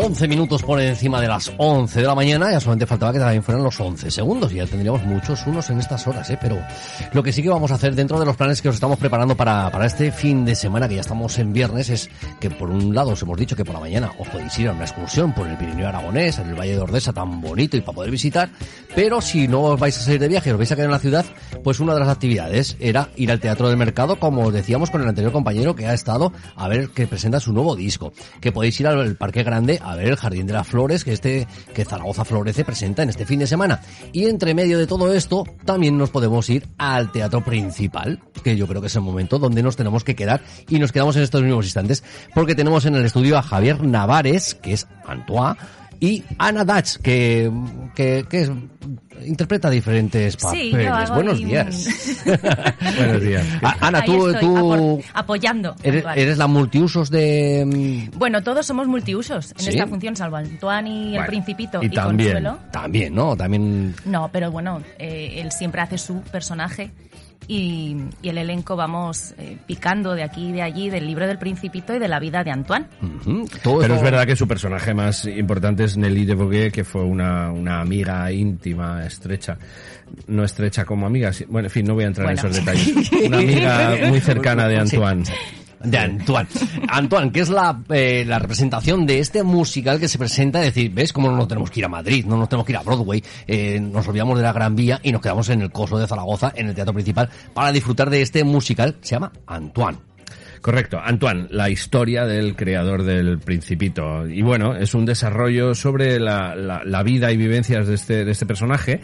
Once minutos por encima de las 11 de la mañana, ya solamente faltaba que también fueran los 11 segundos, y ya tendríamos muchos unos en estas horas, ¿eh? pero lo que sí que vamos a hacer dentro de los planes que os estamos preparando para, para este fin de semana, que ya estamos en viernes, es que por un lado os hemos dicho que por la mañana os podéis ir a una excursión por el Pirineo Aragonés, en el Valle de Ordesa tan bonito y para poder visitar, pero si no os vais a salir de viaje, os vais a quedar en la ciudad, pues una de las actividades era ir al Teatro del Mercado, como os decíamos con el anterior compañero que ha estado a ver que presenta su nuevo disco, que podéis ir al Parque Grande a ver el Jardín de las Flores que este que Zaragoza Florece presenta en este fin de semana. Y entre medio de todo esto, también nos podemos ir al teatro principal, que yo creo que es el momento donde nos tenemos que quedar y nos quedamos en estos mismos instantes, porque tenemos en el estudio a Javier Navares, que es Antoine, y Ana Dach, que, que, que es, interpreta diferentes Sí, papeles. yo hago Buenos un- días. Buenos días. A- Ana, Ahí tú, estoy, tú apoyando. eres, la multiusos de... mm, Bueno, todos somos multiusos en ¿Sí? esta función, salvo Antoine y el Bueno, Principito y y, también. Consuelo. También, ¿no? También... No, pero bueno, eh, él siempre hace su personaje y, y el elenco vamos eh, picando de aquí y de allí del libro del Principito y de la vida de Antoine. todo Pero eso- es verdad que su personaje más importante es Nelly de Boguet, que fue una, una amiga íntima, estrecha. No estrecha como amiga, sí- bueno, en fin, no voy a entrar Bueno. en esos detalles. Una amiga muy cercana de Antoine. De Antoine. Antoine, que es la, eh, la representación de este musical que se presenta, es decir, ¿ves cómo no nos tenemos que ir a Madrid, no nos tenemos que ir a Broadway, eh, nos olvidamos de la Gran Vía y nos quedamos en el coso de Zaragoza, en el teatro principal, para disfrutar de este musical se llama Antoine. Correcto, Antoine, la historia del creador del Principito. Y bueno, es un desarrollo sobre la, la- la vida y vivencias de este, de este personaje.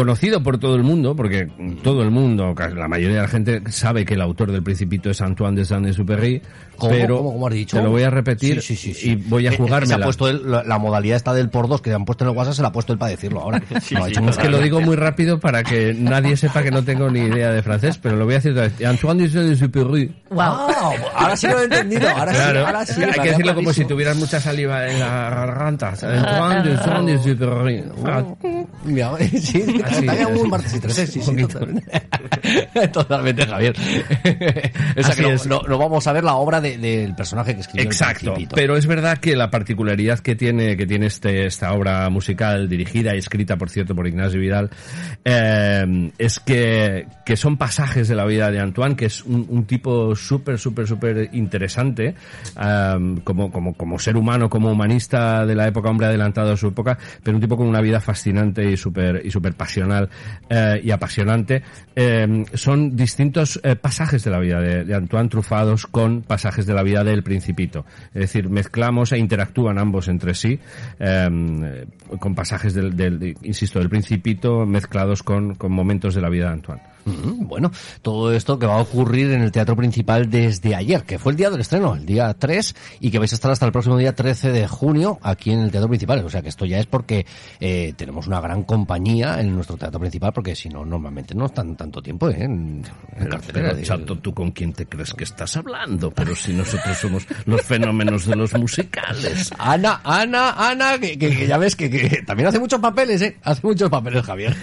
Conocido por todo el mundo, porque todo el mundo, la mayoría de la gente sabe que el autor del Principito es Antoine de Saint-Exupéry, ¿Cómo, pero cómo, cómo has dicho? te lo voy a repetir Sí, sí, sí, sí. y voy a Eh, eh, Se ha jugármela. puesto él- la, la modalidad está del por dos que han puesto en el WhatsApp, se la ha puesto él para decirlo ahora. Muy Es que lo digo muy rápido para que nadie sepa que no tengo ni idea de francés, pero lo voy a decir otra vez. Antoine de Saint-Exupéry. ¡Wow! Ah, ahora sí lo he entendido, ahora sí, Claro, ahora sí. hay que decirlo como si tuvieras mucha saliva en la garganta. Antoine de Saint-Exupéry. Mira, sí, Así está es. un martes y tres, sí, sí, totalmente. Javier. que no, es. no- no vamos a ver la obra de- del personaje que escribió Exacto, pero es verdad que la particularidad que tiene que tiene este esta obra musical dirigida y escrita por cierto por Ignacio Vidal eh, es que, que son pasajes de la vida de Antoine que es un, un tipo súper súper súper interesante eh, como como como ser humano como humanista de la época hombre adelantado a su época pero un tipo con una vida fascinante y súper y súper pasional eh, y apasionante Eh, son distintos eh, pasajes de la vida de, de Antoine trufados con pasajes de la vida del Principito. Es decir, mezclamos e interactúan ambos entre sí eh, con pasajes del, del- de- insisto, del Principito mezclados con, con momentos de la vida de Antoine. Bueno, todo esto que va a ocurrir en el Teatro Principal desde ayer, que fue el día del estreno, el día 3, y que vais a estar hasta el próximo día 13 de junio aquí en el Teatro Principal. O sea que esto ya es porque eh, tenemos una gran compañía en nuestro Teatro Principal, porque si no, normalmente no están tanto tiempo ¿eh? en, en cartelera. pero, Chato, ¿tú con quién te crees que estás hablando? Pero si nosotros somos los fenómenos de los musicales. Ana, Ana, Ana, que, que- que ya ves que, que también hace muchos papeles, ¿eh? Hace muchos papeles, Javier.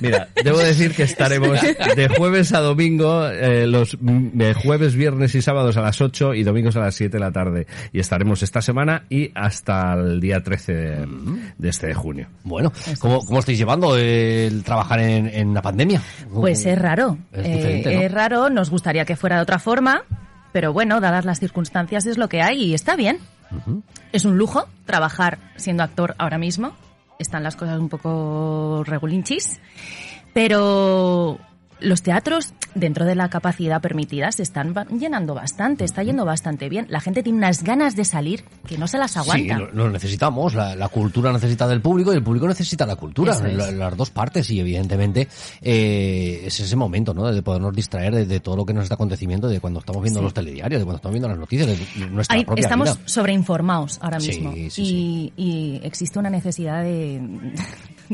Mira, debo decir que estaremos de jueves a domingo, eh, los mm, de jueves, viernes y sábados a las 8 y domingos a las 7 de la tarde. Y estaremos esta semana y hasta el día 13 de, de este de junio. Bueno, ¿cómo, cómo estáis llevando el trabajar en, en la pandemia? Pues es raro. Es Eh, diferente, ¿no? Es raro, nos gustaría que fuera de otra forma, pero bueno, dadas las circunstancias es lo que hay y está bien. Es un lujo trabajar siendo actor ahora mismo. Están las cosas un poco regulinchis, pero los teatros, dentro de la capacidad permitida, se están llenando bastante, está yendo bastante bien. La gente tiene unas ganas de salir que no se las Sí, aguanta. lo, lo necesitamos. La, la cultura necesita del público y el público necesita la cultura. La- las dos partes y evidentemente eh, es ese momento, ¿no? De podernos distraer de, de todo lo que nos está aconteciendo, de cuando estamos viendo Sí. los telediarios, de cuando estamos viendo las noticias, de nuestra Ahí propia estamos vida. sobreinformados ahora Sí, mismo sí, y, y existe una necesidad de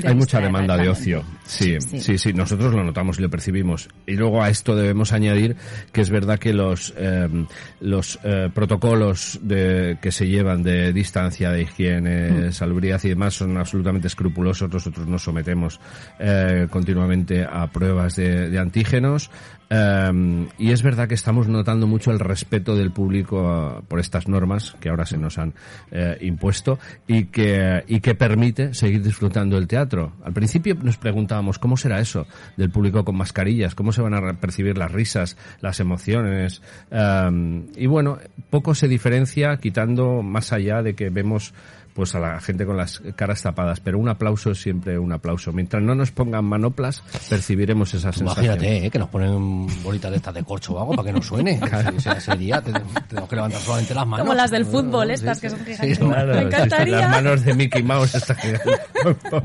Hay mucha demanda de ocio. Sí, sí, sí, nosotros lo notamos y lo percibimos. Y luego a esto debemos añadir que es verdad que los em, los eh, protocolos de, que se llevan de distancia, de higiene, mm. salubridad y demás son absolutamente escrupulosos. Nosotros nos sometemos eh, continuamente a pruebas de, de antígenos. Um, y es verdad que estamos notando mucho el respeto del público uh, por estas normas que ahora se nos han uh, impuesto y que, y que permite seguir disfrutando el teatro. Al principio nos preguntábamos cómo será eso del público con mascarillas, cómo se van a percibir las risas, las emociones. Um, y bueno, poco se diferencia quitando más allá de que vemos pues a la gente con las caras tapadas, pero un aplauso es siempre un aplauso. Mientras no nos pongan manoplas, percibiremos esa sensación. Imagínate, ¿eh? que nos ponen bolitas de estas de corcho o algo para que no suene. ese día tenemos que levantar solamente las manos. Como las del fútbol, estas que son gigantes. Me encantaría. las manos de Mickey Mouse.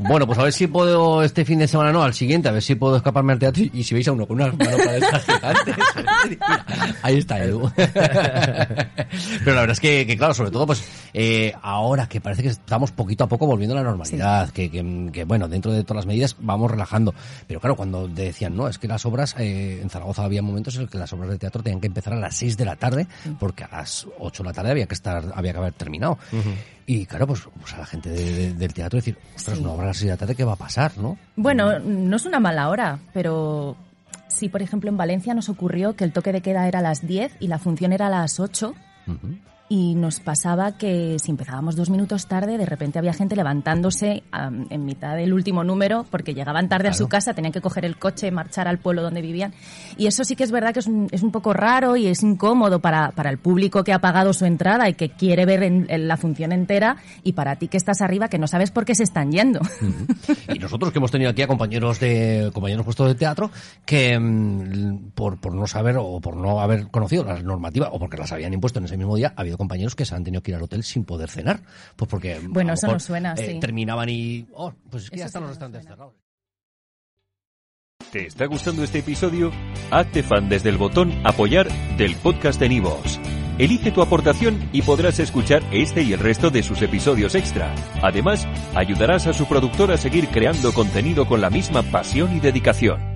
bueno, pues a ver si puedo este fin de semana, no, al siguiente, a ver si puedo escaparme al teatro y si veis a uno con unas manoplas de estas gigantes. ahí está Edu. pero la verdad es que, que claro, sobre todo, pues eh, ahora que parece que estamos poquito a poco volviendo a la normalidad, que, que, bueno, dentro de todas las medidas vamos relajando. Pero claro, cuando decían, no, es que las obras, eh, en Zaragoza había momentos en los que las obras de teatro tenían que empezar a las 6 de la tarde, porque a las 8 de la tarde había que estar, había que haber terminado. Y claro, pues, pues, a la gente del teatro decir, ostras, 6 de la tarde, ¿qué va a pasar, no? Bueno, no es una mala hora, pero sí, por ejemplo, en Valencia nos ocurrió que el toque de queda era a las 10 y la función era a las 8 y nos pasaba que si empezábamos dos minutos tarde, de repente había gente levantándose en mitad del último número porque llegaban tarde a su casa, tenían que coger el coche, marchar al pueblo donde vivían. Y eso sí que es verdad que es un, es un poco raro y es incómodo para, para, el público que ha pagado su entrada y que quiere ver en, la función entera y para ti que estás arriba que no sabes por qué se están yendo. Y nosotros que hemos tenido aquí a compañeros de compañeros puestos de teatro que mm, por, por no saber o por no haber conocido las normativas o porque las habían impuesto en ese mismo día, ha habido compañeros que se han tenido que ir al hotel sin poder cenar. Pues porque. Bueno, eso no suena así. Eh, terminaban y. Oh, pues es que ya están los restaurantes cerrados. ¿Te está gustando este episodio? Hazte fan desde el botón Apoyar del podcast de Nivos. Elige tu aportación y podrás escuchar este y el resto de sus episodios extra. Además, ayudarás a su productor a seguir creando contenido con la misma pasión y dedicación.